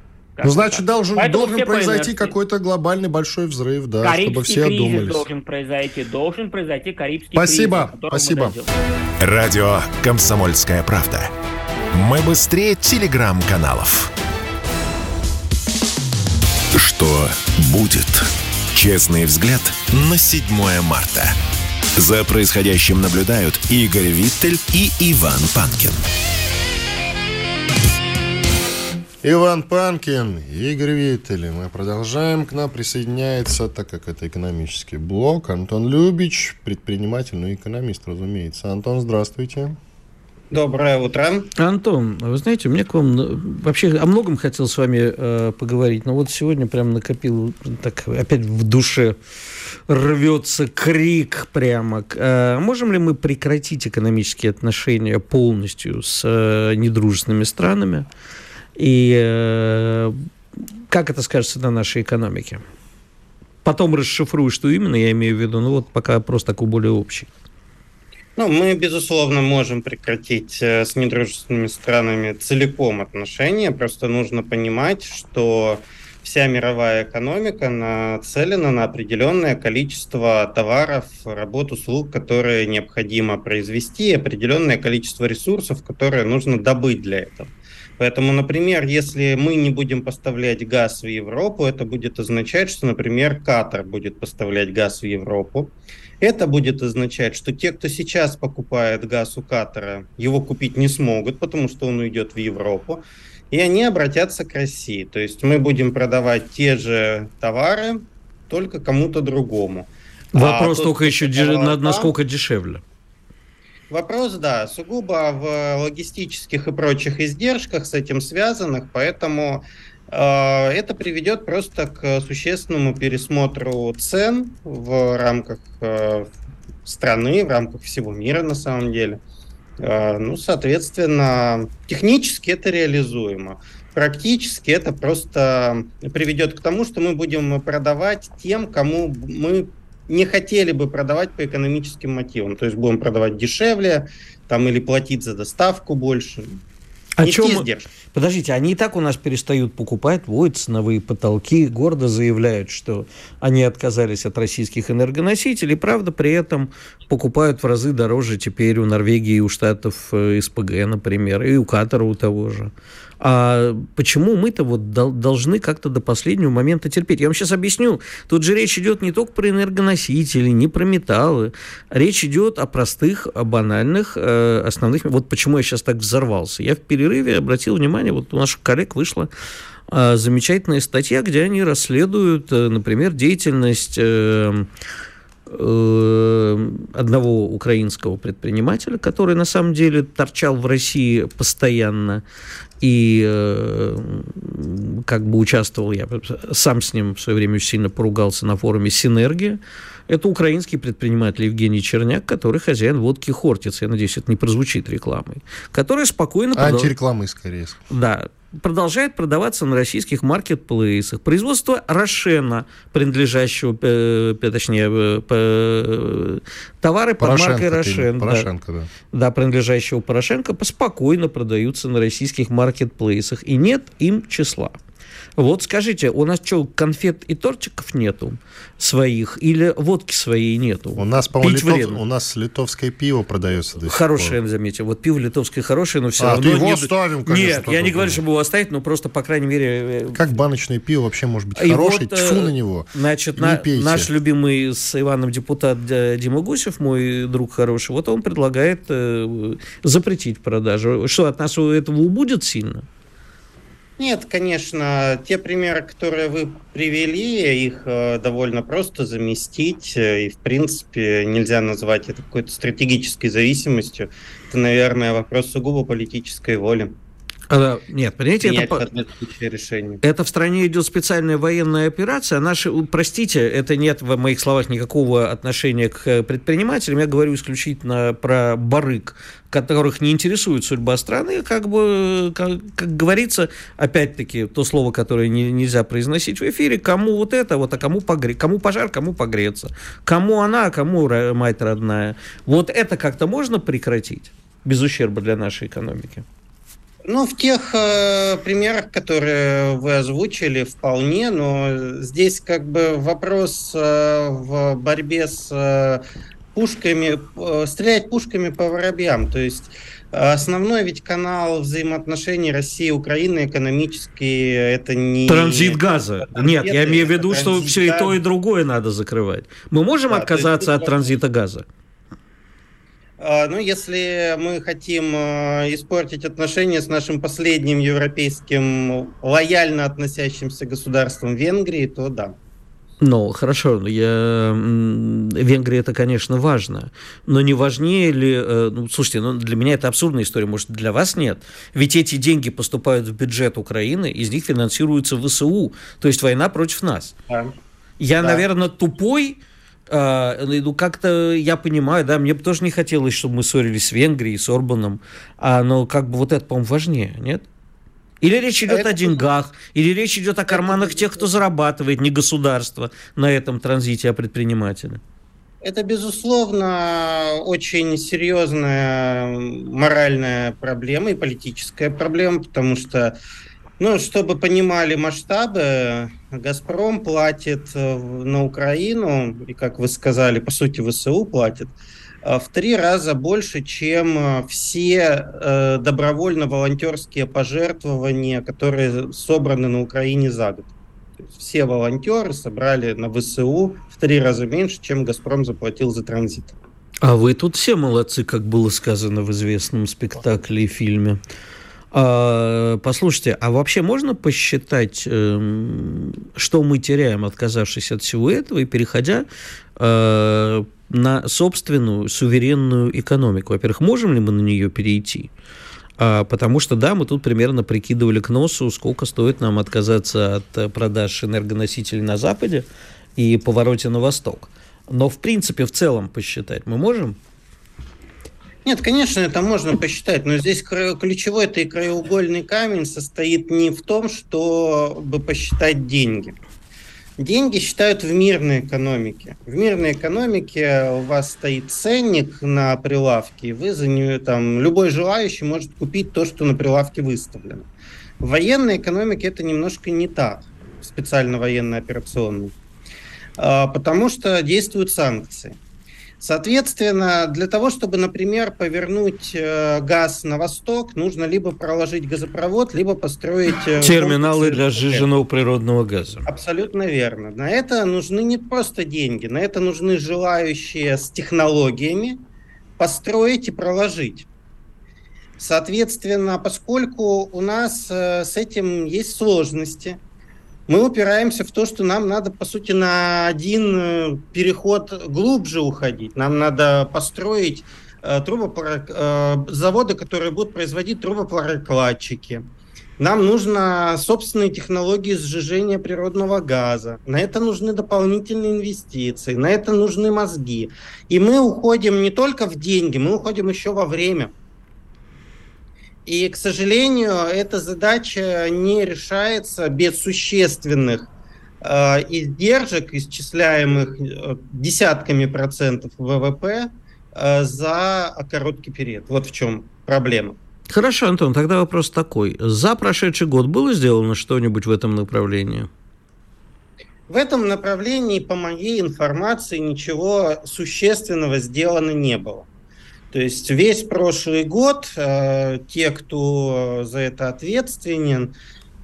Speaker 2: Ну, значит, должен, должен произойти какой-то глобальный большой взрыв, да,
Speaker 4: Карибский
Speaker 2: чтобы все
Speaker 4: кризис
Speaker 2: одумались.
Speaker 4: должен произойти, должен произойти Карибский
Speaker 2: спасибо,
Speaker 4: кризис.
Speaker 2: Спасибо,
Speaker 1: спасибо. Радио «Комсомольская правда». Мы быстрее телеграм-каналов. Что будет? Честный взгляд на 7 марта. За происходящим наблюдают Игорь Виттель и Иван Панкин.
Speaker 2: Иван Панкин, Игорь Виттель. Мы продолжаем. К нам присоединяется, так как это экономический блок, Антон Любич, предприниматель, ну экономист, разумеется. Антон, здравствуйте.
Speaker 5: Доброе утро.
Speaker 3: Антон, вы знаете, мне к вам ну, вообще о многом хотел с вами э, поговорить, но вот сегодня прям накопил так опять в душе рвется крик прямо. Э, можем ли мы прекратить экономические отношения полностью с э, недружественными странами? И э, как это скажется на нашей экономике? Потом расшифрую, что именно я имею в виду, ну вот пока просто такой более общий.
Speaker 5: Ну, мы, безусловно, можем прекратить э, с недружественными странами целиком отношения. Просто нужно понимать, что вся мировая экономика нацелена на определенное количество товаров, работ, услуг, которые необходимо произвести, определенное количество ресурсов, которые нужно добыть для этого. Поэтому, например, если мы не будем поставлять газ в Европу, это будет означать, что, например, Катар будет поставлять газ в Европу. Это будет означать, что те, кто сейчас покупает газ у Катара, его купить не смогут, потому что он уйдет в Европу, и они обратятся к России. То есть мы будем продавать те же товары, только кому-то другому.
Speaker 3: Вопрос а только еще, там, насколько дешевле.
Speaker 5: Вопрос, да, сугубо в логистических и прочих издержках с этим связанных, поэтому а, это приведет просто к существенному пересмотру цен в рамках э, страны, в рамках всего мира на самом деле. А, ну, соответственно, технически это реализуемо. Практически это просто приведет к тому, что мы будем продавать тем, кому мы не хотели бы продавать по экономическим мотивам. То есть будем продавать дешевле там, или платить за доставку больше.
Speaker 3: О чем... Подождите, они и так у нас перестают покупать, вводят ценовые потолки, гордо заявляют, что они отказались от российских энергоносителей, правда, при этом покупают в разы дороже теперь у Норвегии у штатов э, СПГ, например, и у Катара у того же. А почему мы-то вот должны как-то до последнего момента терпеть? Я вам сейчас объясню. Тут же речь идет не только про энергоносители, не про металлы. Речь идет о простых, о банальных, э, основных... Вот почему я сейчас так взорвался. Я в перерыве обратил внимание, вот у наших коллег вышла э, замечательная статья, где они расследуют, э, например, деятельность... Э, Э, одного украинского предпринимателя, который на самом деле торчал в России постоянно и э, как бы участвовал, я сам с ним в свое время сильно поругался на форуме «Синергия». Это украинский предприниматель Евгений Черняк, который хозяин водки «Хортица». Я надеюсь, это не прозвучит рекламой. Который спокойно...
Speaker 2: Антирекламой, скорее.
Speaker 3: Да, продолжает продаваться на российских маркетплейсах. Производство Рошена, принадлежащего, э, точнее, э, э, товары под маркой Рошен.
Speaker 2: Порошенко, да. да.
Speaker 3: Да, принадлежащего Порошенко, спокойно продаются на российских маркетплейсах. И нет им числа. Вот скажите, у нас что, конфет и тортиков нету своих или водки своей нету?
Speaker 2: У нас, по-моему, литов... у нас литовское пиво продается
Speaker 3: до Хорошее, пор. заметьте. Вот пиво литовское хорошее, но все а, равно...
Speaker 2: его не... оставим,
Speaker 3: конечно. Нет, я не говорю, чтобы его оставить, но просто, по крайней мере...
Speaker 2: Э, как баночное пиво вообще может быть хорошее? Вот, Тьфу на него.
Speaker 3: Значит, на, наш любимый с Иваном депутат э, Дима Гусев, мой друг хороший, вот он предлагает э, запретить продажу. Что, от нас этого убудет сильно?
Speaker 5: Нет, конечно, те примеры, которые вы привели, их э, довольно просто заместить, э, и, в принципе, нельзя назвать это какой-то стратегической зависимостью. Это, наверное, вопрос сугубо политической воли.
Speaker 3: А, нет, понимаете, это, решение. это в стране идет специальная военная операция. Наши, простите, это нет в моих словах никакого отношения к э, предпринимателям. Я говорю исключительно про барык, которых не интересует судьба страны. Как бы, как, как говорится, опять-таки, то слово, которое не, нельзя произносить в эфире, кому вот это, вот, а кому, погре... кому пожар, кому погреться. Кому она, а кому мать родная. Вот это как-то можно прекратить без ущерба для нашей экономики?
Speaker 5: Ну, в тех э, примерах, которые вы озвучили, вполне, но здесь как бы вопрос э, в борьбе с э, пушками, э, стрелять пушками по воробьям. То есть основной ведь канал взаимоотношений России и Украины экономический это не...
Speaker 3: Транзит газа. Нет, я имею в виду, что все и то, и другое надо закрывать. Мы можем да, отказаться от транзита газа?
Speaker 5: А, ну, если мы хотим а, испортить отношения с нашим последним европейским лояльно относящимся государством Венгрии, то да.
Speaker 3: Ну, хорошо, я... Венгрия это, конечно, важно, но не важнее ли... Э, ну, слушайте, ну, для меня это абсурдная история, может, для вас нет? Ведь эти деньги поступают в бюджет Украины, из них финансируется ВСУ, то есть война против нас. Да. Я, да. наверное, тупой, а, ну, как-то я понимаю, да, мне бы тоже не хотелось, чтобы мы ссорились с Венгрией, с Орбаном, а, но как бы вот это, по-моему, важнее, нет? Или речь идет а о деньгах, или речь идет о карманах тех, кто зарабатывает, не государство на этом транзите, а предприниматели.
Speaker 5: Это, безусловно, очень серьезная моральная проблема и политическая проблема, потому что ну, чтобы понимали масштабы, «Газпром» платит э, на Украину, и, как вы сказали, по сути, ВСУ платит, э, в три раза больше, чем э, все добровольно-волонтерские пожертвования, которые собраны на Украине за год. все волонтеры собрали на ВСУ в три раза меньше, чем «Газпром» заплатил за транзит.
Speaker 3: А вы тут все молодцы, как было сказано в известном спектакле и фильме. А, послушайте, а вообще можно посчитать, эм, что мы теряем, отказавшись от всего этого и переходя э, на собственную суверенную экономику? Во-первых, можем ли мы на нее перейти? А, потому что, да, мы тут примерно прикидывали к носу, сколько стоит нам отказаться от э, продаж энергоносителей на Западе и повороте на восток. Но, в принципе, в целом посчитать мы можем?
Speaker 5: Нет, конечно, это можно посчитать, но здесь ключевой это и краеугольный камень состоит не в том, чтобы посчитать деньги. Деньги считают в мирной экономике. В мирной экономике у вас стоит ценник на прилавке, и вы за нее там любой желающий может купить то, что на прилавке выставлено. В военной экономике это немножко не так, специально военно-операционной, а, потому что действуют санкции. Соответственно, для того, чтобы, например, повернуть э, газ на восток, нужно либо проложить газопровод, либо построить...
Speaker 3: Э, Терминалы для сжиженного природного газа.
Speaker 5: Абсолютно верно. На это нужны не просто деньги, на это нужны желающие с технологиями построить и проложить. Соответственно, поскольку у нас э, с этим есть сложности, мы упираемся в то, что нам надо, по сути, на один э, переход глубже уходить. Нам надо построить э, трубопрок... э, заводы, которые будут производить трубопрокладчики. Нам нужно собственные технологии сжижения природного газа. На это нужны дополнительные инвестиции, на это нужны мозги. И мы уходим не только в деньги, мы уходим еще во время. И, к сожалению, эта задача не решается без существенных э, издержек, исчисляемых э, десятками процентов ВВП э, за короткий период. Вот в чем проблема.
Speaker 3: Хорошо, Антон, тогда вопрос такой. За прошедший год было сделано что-нибудь в этом направлении?
Speaker 5: В этом направлении, по моей информации, ничего существенного сделано не было. То есть весь прошлый год э, те, кто за это ответственен,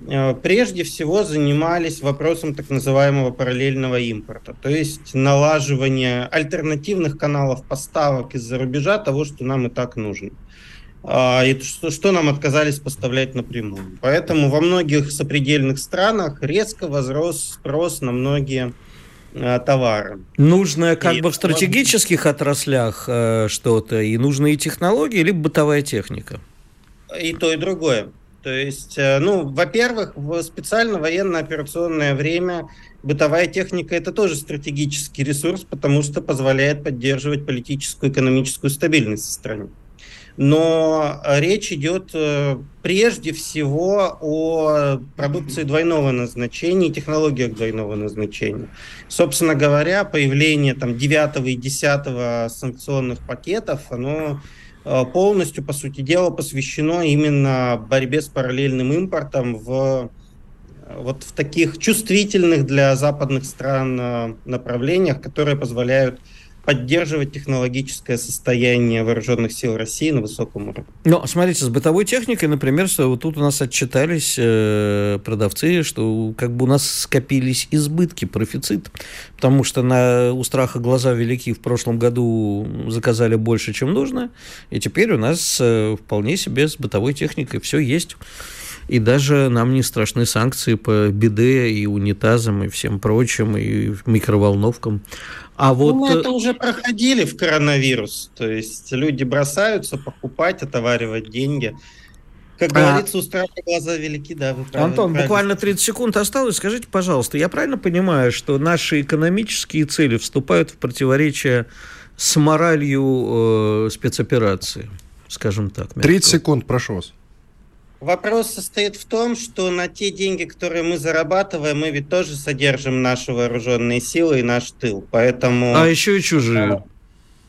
Speaker 5: э, прежде всего занимались вопросом так называемого параллельного импорта, то есть налаживание альтернативных каналов поставок из-за рубежа того, что нам и так нужно. А, и что, что нам отказались поставлять напрямую. Поэтому во многих сопредельных странах резко возрос спрос на многие товары.
Speaker 3: Нужно как и бы в стратегических отраслях э, что-то, и нужны и технологии, либо бытовая техника?
Speaker 5: И то, и другое. То есть, э, ну, во-первых, в специально военно-операционное время бытовая техника это тоже стратегический ресурс, потому что позволяет поддерживать политическую и экономическую стабильность в стране но речь идет э, прежде всего о продукции двойного назначения и технологиях двойного назначения. Собственно говоря, появление там 9 и 10 санкционных пакетов, оно э, полностью, по сути дела, посвящено именно борьбе с параллельным импортом в вот в таких чувствительных для западных стран э, направлениях, которые позволяют поддерживать технологическое состояние вооруженных сил России на высоком уровне.
Speaker 3: Но смотрите, с бытовой техникой, например, вот тут у нас отчитались э, продавцы, что как бы у нас скопились избытки, профицит, потому что на, у страха глаза велики в прошлом году заказали больше, чем нужно, и теперь у нас э, вполне себе с бытовой техникой все есть. И даже нам не страшны санкции по биде и унитазам и всем прочим, и микроволновкам.
Speaker 5: А ну, вот... Ну, мы это уже проходили в коронавирус. То есть люди бросаются покупать, отоваривать деньги. Как а... говорится, у страха глаза велики, да, вы
Speaker 3: правильно. Антон, правильно. буквально 30 секунд осталось. Скажите, пожалуйста, я правильно понимаю, что наши экономические цели вступают в противоречие с моралью э, спецоперации, скажем так?
Speaker 2: 30 секунд, прошу вас.
Speaker 5: Вопрос состоит в том, что на те деньги, которые мы зарабатываем, мы ведь тоже содержим наши вооруженные силы и наш тыл. Поэтому...
Speaker 3: А еще и чужие.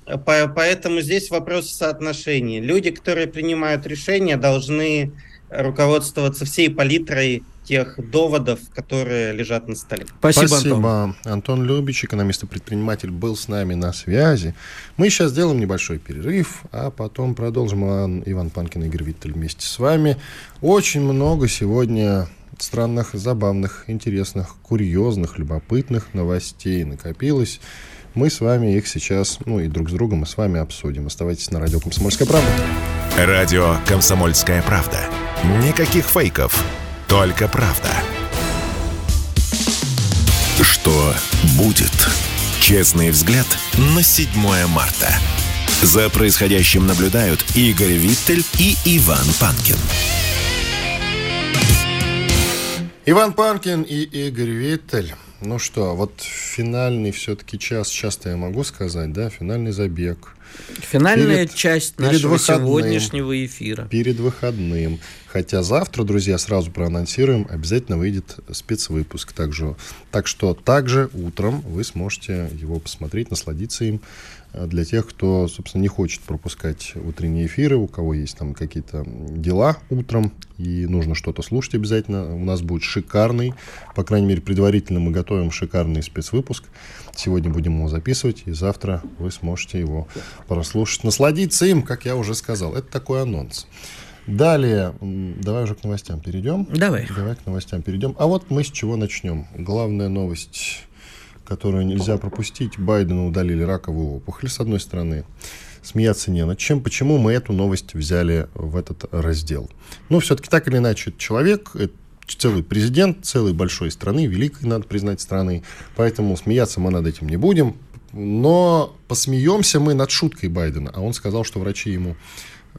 Speaker 5: Поэтому здесь вопрос соотношения. Люди, которые принимают решения, должны руководствоваться всей палитрой тех доводов, которые лежат на столе.
Speaker 2: Спасибо, Спасибо. Антон. Антон Любич, экономист и предприниматель, был с нами на связи. Мы сейчас сделаем небольшой перерыв, а потом продолжим. Иван, Иван Панкин и Игорь Виттель вместе с вами. Очень много сегодня странных, забавных, интересных, курьезных, любопытных новостей накопилось. Мы с вами их сейчас, ну и друг с другом мы с вами обсудим. Оставайтесь на радио «Комсомольская правда».
Speaker 1: Радио «Комсомольская правда». Никаких фейков, только правда. Что будет? Честный взгляд на 7 марта. За происходящим наблюдают Игорь Виттель и Иван Панкин.
Speaker 2: Иван Панкин и Игорь Виттель. Ну что, вот финальный все-таки час, часто я могу сказать, да, финальный забег.
Speaker 3: Финальная перед, часть перед нашего выходным, сегодняшнего эфира.
Speaker 2: Перед выходным. Хотя завтра, друзья, сразу проанонсируем, обязательно выйдет спецвыпуск. Также, так что также утром вы сможете его посмотреть, насладиться им для тех, кто, собственно, не хочет пропускать утренние эфиры, у кого есть там какие-то дела утром и нужно что-то слушать обязательно. У нас будет шикарный, по крайней мере, предварительно мы готовим шикарный спецвыпуск. Сегодня будем его записывать, и завтра вы сможете его прослушать, насладиться им, как я уже сказал. Это такой анонс. Далее, давай уже к новостям перейдем.
Speaker 3: Давай.
Speaker 2: Давай к новостям перейдем. А вот мы с чего начнем. Главная новость которую нельзя пропустить. Байдена удалили раковую опухоль, с одной стороны. Смеяться не над чем. Почему мы эту новость взяли в этот раздел? Ну, все-таки так или иначе, человек, это целый президент целой большой страны, великой, надо признать, страны. Поэтому смеяться мы над этим не будем. Но посмеемся мы над шуткой Байдена. А он сказал, что врачи ему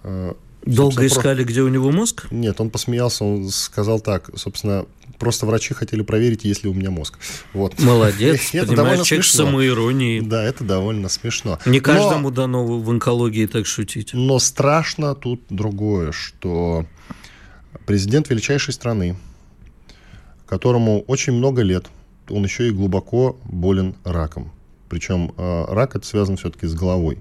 Speaker 3: э, Долго искали, про... где у него мозг?
Speaker 2: Нет, он посмеялся, он сказал так, собственно, просто врачи хотели проверить, есть ли у меня мозг. Вот.
Speaker 3: Молодец, довольно человек смешно. самоиронии.
Speaker 2: Да, это довольно смешно.
Speaker 3: Не каждому Но... дано в онкологии так шутить.
Speaker 2: Но страшно тут другое, что президент величайшей страны, которому очень много лет, он еще и глубоко болен раком. Причем э, рак это связан все-таки с головой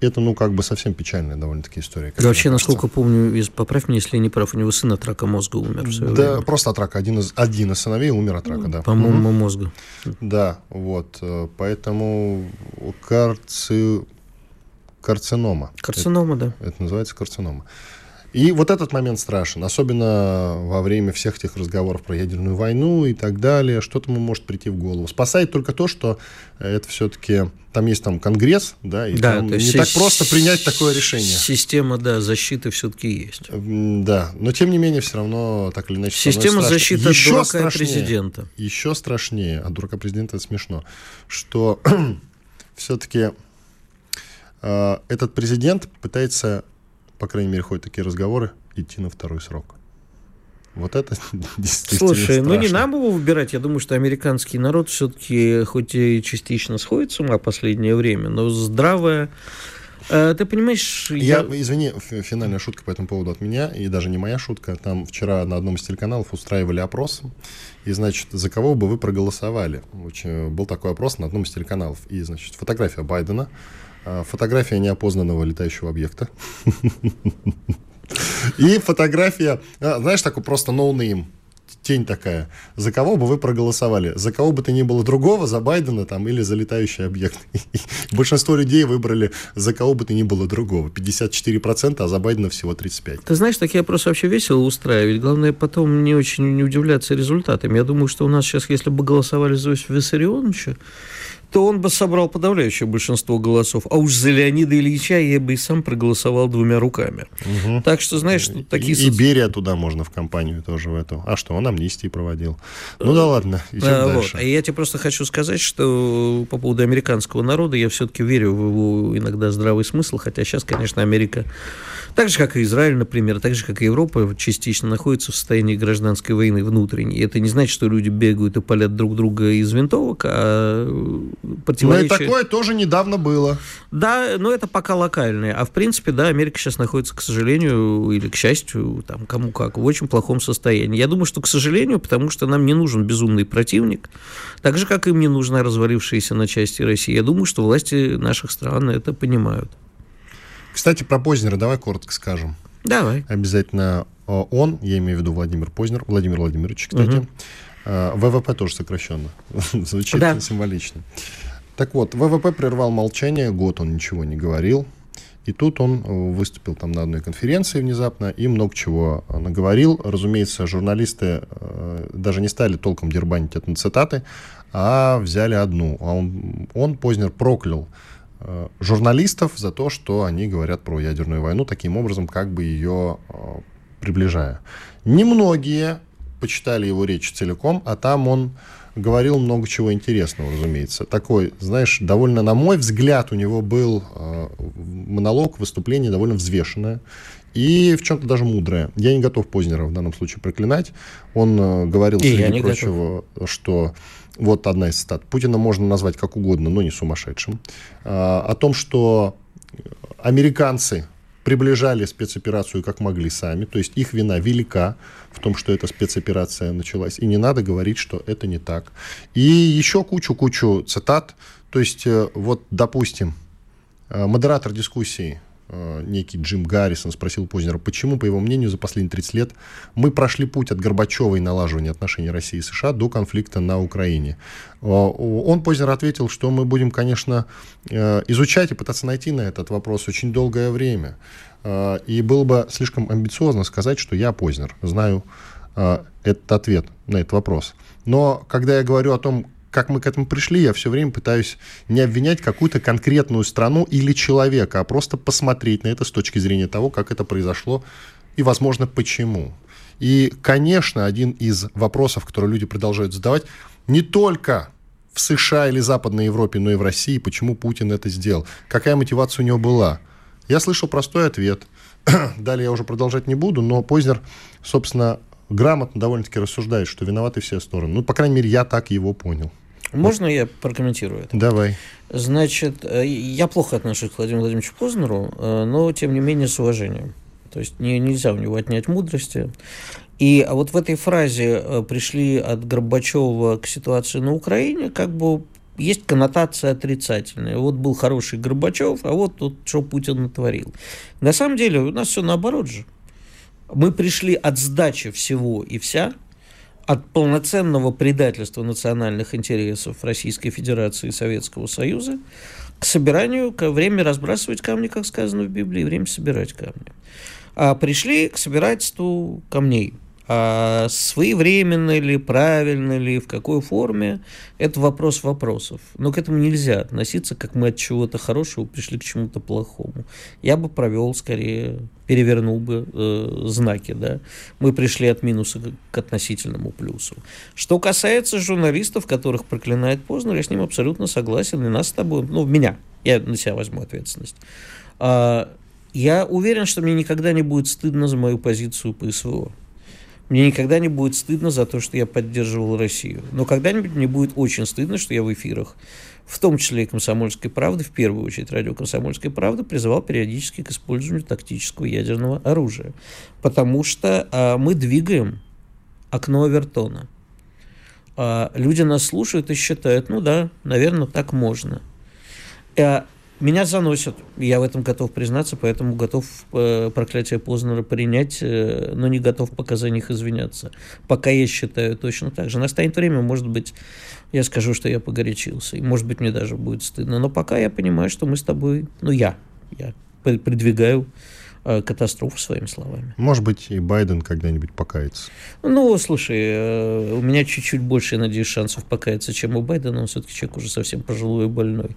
Speaker 2: это, ну, как бы совсем печальная довольно-таки история.
Speaker 3: Да, вообще, насколько помню, поправь меня, если я не прав, у него сын от рака мозга умер
Speaker 2: Да,
Speaker 3: время.
Speaker 2: просто от рака. Один из, один из сыновей умер от рака, да.
Speaker 3: По-моему, угу. мозга.
Speaker 2: Да, вот. Э, поэтому карци... карцинома.
Speaker 3: Карцинома,
Speaker 2: это,
Speaker 3: да.
Speaker 2: Это называется карцинома. И вот этот момент страшен, особенно во время всех этих разговоров про ядерную войну и так далее. Что-то ему может прийти в голову. Спасает только то, что это все-таки там есть там конгресс, да, и да, там не так просто принять такое решение.
Speaker 3: Система, да, защиты все-таки есть.
Speaker 2: Да, но тем не менее все равно так или иначе.
Speaker 3: Система защиты еще от дурака страшнее, президента.
Speaker 2: Еще страшнее, от дурака президента это смешно, что все-таки э, этот президент пытается по крайней мере, ходят такие разговоры, идти на второй срок. Вот это действительно
Speaker 3: Слушай,
Speaker 2: страшно.
Speaker 3: ну не нам его выбирать. Я думаю, что американский народ все-таки, хоть и частично сходит с ума последнее время, но здравое э, ты понимаешь...
Speaker 2: Я, я, извини, финальная шутка по этому поводу от меня, и даже не моя шутка. Там вчера на одном из телеканалов устраивали опрос, и, значит, за кого бы вы проголосовали? Был такой опрос на одном из телеканалов. И, значит, фотография Байдена, фотография неопознанного летающего объекта. И фотография, а, знаешь, такой просто no name. Тень такая. За кого бы вы проголосовали? За кого бы то ни было другого, за Байдена там или за летающий объект? Большинство людей выбрали за кого бы то ни было другого. 54%, а за Байдена всего 35%.
Speaker 3: Ты знаешь, такие опросы вообще весело устраивать. Главное потом не очень не удивляться результатам. Я думаю, что у нас сейчас, если бы голосовали за Виссарионовича, то он бы собрал подавляющее большинство голосов. А уж за Леонида Ильича я бы и сам проголосовал двумя руками. Угу. Так что, знаешь, тут такие...
Speaker 2: И, и Берия туда можно в компанию тоже в эту. А что, он амнистии проводил. Ну да ладно, идем а, дальше. Вот.
Speaker 3: Я тебе просто хочу сказать, что по поводу американского народа я все-таки верю в его иногда здравый смысл, хотя сейчас, конечно, Америка так же, как и Израиль, например, так же, как и Европа, частично находится в состоянии гражданской войны внутренней. Это не значит, что люди бегают и палят друг друга из винтовок, а
Speaker 2: противоречие... Но и такое тоже недавно было.
Speaker 3: Да, но это пока локальное. А в принципе, да, Америка сейчас находится, к сожалению, или к счастью, там, кому как, в очень плохом состоянии. Я думаю, что, к сожалению, потому что нам не нужен безумный противник, так же, как им не нужна развалившаяся на части России. Я думаю, что власти наших стран это понимают.
Speaker 2: Кстати, про Познера давай коротко скажем.
Speaker 3: Давай.
Speaker 2: Обязательно э, он, я имею в виду Владимир Познер, Владимир Владимирович, кстати, угу. ВВП тоже сокращенно. Звучит да. символично. Так вот, ВВП прервал молчание, год он ничего не говорил. И тут он э, выступил там на одной конференции внезапно и много чего наговорил. Разумеется, журналисты даже не стали толком дербанить это на цитаты, а взяли одну. А он, он Познер проклял журналистов за то, что они говорят про ядерную войну, таким образом как бы ее э, приближая. Немногие почитали его речь целиком, а там он говорил много чего интересного, разумеется. Такой, знаешь, довольно, на мой взгляд, у него был э, монолог, выступление довольно взвешенное и в чем-то даже мудрое. Я не готов Познера в данном случае проклинать. Он э, говорил, и среди прочего, готов. что вот одна из цитат. Путина можно назвать как угодно, но не сумасшедшим. А, о том, что американцы приближали спецоперацию как могли сами, то есть их вина велика в том, что эта спецоперация началась, и не надо говорить, что это не так. И еще кучу-кучу цитат, то есть э, вот, допустим, э, модератор дискуссии некий Джим Гаррисон спросил Познера, почему, по его мнению, за последние 30 лет мы прошли путь от Горбачева и налаживания отношений России и США до конфликта на Украине. Э, он, Познер, ответил, что мы будем, конечно, э, изучать и пытаться найти на этот вопрос очень долгое время. И было бы слишком амбициозно сказать, что я, Познер, знаю этот ответ на этот вопрос. Но когда я говорю о том, как мы к этому пришли, я все время пытаюсь не обвинять какую-то конкретную страну или человека, а просто посмотреть на это с точки зрения того, как это произошло и, возможно, почему. И, конечно, один из вопросов, которые люди продолжают задавать, не только в США или Западной Европе, но и в России, почему Путин это сделал, какая мотивация у него была. Я слышал простой ответ. Далее я уже продолжать не буду, но Познер, собственно, грамотно довольно-таки рассуждает, что виноваты все стороны. Ну, по крайней мере, я так его понял.
Speaker 3: Можно я прокомментирую это?
Speaker 2: Давай.
Speaker 3: Значит, э, я плохо отношусь к Владимиру Владимировичу Познеру, э, но, тем не менее, с уважением. То есть не, нельзя у него отнять мудрости. И вот в этой фразе э, пришли от Горбачева к ситуации на Украине, как бы есть коннотация отрицательная. Вот был хороший Горбачев, а вот тут что Путин натворил. На самом деле у нас все наоборот же. Мы пришли от сдачи всего и вся – от полноценного предательства национальных интересов Российской Федерации и Советского Союза к собиранию, к время разбрасывать камни, как сказано в Библии, время собирать камни. А пришли к собирательству камней – а своевременно ли, правильно ли, в какой форме, это вопрос вопросов. Но к этому нельзя относиться, как мы от чего-то хорошего пришли к чему-то плохому. Я бы провел скорее, перевернул бы э, знаки. Да? Мы пришли от минуса к относительному плюсу. Что касается журналистов, которых проклинает Познер, я с ним абсолютно согласен, и нас с тобой, ну, меня, я на себя возьму ответственность. А, я уверен, что мне никогда не будет стыдно за мою позицию по СВО. Мне никогда не будет стыдно за то, что я поддерживал Россию. Но когда-нибудь мне будет очень стыдно, что я в эфирах, в том числе и «Комсомольской правды», в первую очередь радио «Комсомольская правда», призывал периодически к использованию тактического ядерного оружия. Потому что а, мы двигаем окно Авертона. А, люди нас слушают и считают, ну да, наверное, так можно. А, меня заносят, я в этом готов признаться, поэтому готов э, проклятие Познера принять, э, но не готов пока за них извиняться. Пока я считаю точно так же. Настанет время, может быть, я скажу, что я погорячился, и может быть, мне даже будет стыдно. Но пока я понимаю, что мы с тобой, ну я, я придвигаю Э, катастрофу, своими словами.
Speaker 2: Может быть, и Байден когда-нибудь покается.
Speaker 3: Ну, слушай, э, у меня чуть-чуть больше, я надеюсь, шансов покаяться, чем у Байдена. Он все-таки человек уже совсем пожилой и больной.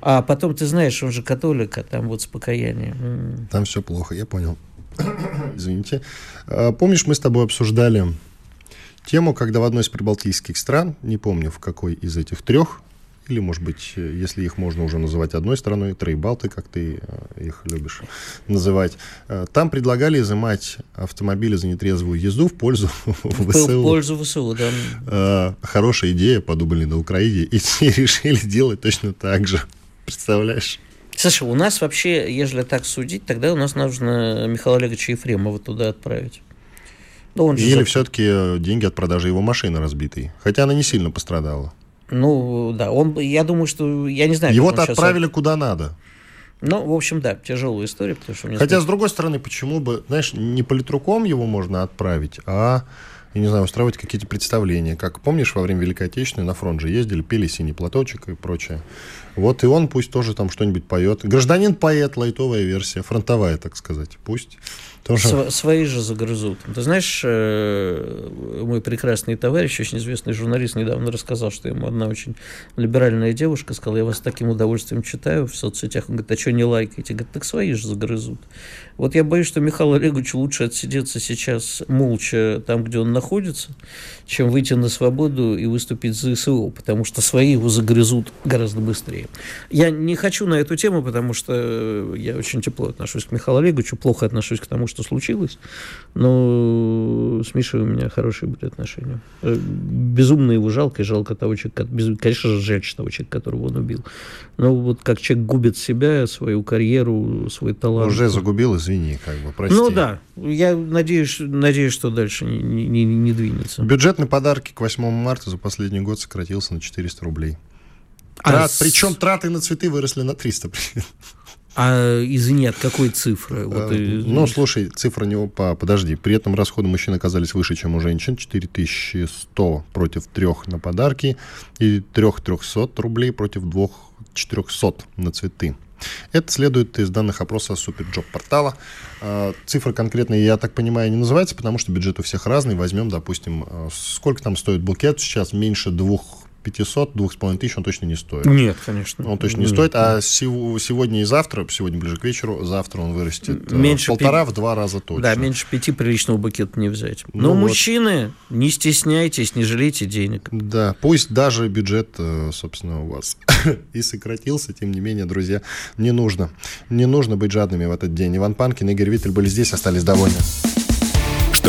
Speaker 3: А потом, ты знаешь, он же католик, а там вот с покаянием.
Speaker 2: Там все плохо, я понял. Извините. А, помнишь, мы с тобой обсуждали тему, когда в одной из прибалтийских стран, не помню в какой из этих трех, или, может быть, если их можно уже называть одной страной, Трейбалты, как ты э, их любишь называть, э, там предлагали изымать автомобили за нетрезвую езду в пользу ВСУ.
Speaker 3: В пользу ВСУ, да.
Speaker 2: Э, хорошая идея, подумали на Украине, и решили сделать точно так же. Представляешь?
Speaker 3: Слушай, у нас вообще, если так судить, тогда у нас нужно Михаила Олеговича Ефремова туда отправить.
Speaker 2: Ну, он Или за... все-таки деньги от продажи его машины разбитой. Хотя она не сильно пострадала.
Speaker 3: Ну, да, он, я думаю, что, я не знаю...
Speaker 2: Его-то отправили сейчас... куда надо.
Speaker 3: Ну, в общем, да, тяжелая история, потому что...
Speaker 2: Хотя, сказать... с другой стороны, почему бы, знаешь, не политруком его можно отправить, а, я не знаю, устраивать какие-то представления. Как, помнишь, во время Великой Отечественной на фронт же ездили, пели «Синий платочек» и прочее. Вот и он пусть тоже там что-нибудь поет. Гражданин-поэт, лайтовая версия, фронтовая, так сказать, пусть
Speaker 3: тоже... Свои же загрызут. Ты знаешь, э, мой прекрасный товарищ, очень известный журналист, недавно рассказал, что ему одна очень либеральная девушка сказала, я вас с таким удовольствием читаю в соцсетях. Он говорит, а что не лайкаете? Говорит, так свои же загрызут. Вот я боюсь, что Михаилу Олеговичу лучше отсидеться сейчас молча там, где он находится, чем выйти на свободу и выступить за СВО, потому что свои его загрызут гораздо быстрее. Я не хочу на эту тему, потому что я очень тепло отношусь к Михаилу Олеговичу, плохо отношусь к тому, что случилось, но с Мишей у меня хорошие были отношения. Безумно его жалко, и жалко того человека, конечно же, жаль того человека, которого он убил. Но вот как человек губит себя, свою карьеру, свой талант.
Speaker 2: Уже загубил, извини, как бы, прости.
Speaker 3: Ну да, я надеюсь, надеюсь что дальше не, не, не двинется.
Speaker 2: Бюджетные подарки к 8 марта за последний год сократился на 400 рублей. Трат, а причем с... траты на цветы выросли на 300.
Speaker 3: А извини, от какой цифры? Вот,
Speaker 2: а, ну, слушай, цифра не по... Подожди. При этом расходы мужчин оказались выше, чем у женщин. 4100 против 3 на подарки и 3300 рублей против 2400 на цветы. Это следует из данных опроса SuperJob портала. А, цифры конкретные, я так понимаю, не называются, потому что бюджет у всех разный. Возьмем, допустим, сколько там стоит букет сейчас? Меньше двух 500, 2,5 тысяч он точно не стоит.
Speaker 3: Нет, конечно.
Speaker 2: Он точно не нет, стоит. А сегодня и завтра, сегодня ближе к вечеру, завтра он вырастет э, меньше полтора, пи... в два раза точно.
Speaker 3: Да, меньше пяти приличного букета не взять. Но, ну, мужчины, вот. не стесняйтесь, не жалейте денег.
Speaker 2: Да, пусть даже бюджет, э, собственно, у вас и сократился, тем не менее, друзья, не нужно. Не нужно быть жадными в этот день. Иван Панкин и Игорь Виттель были здесь, остались довольны.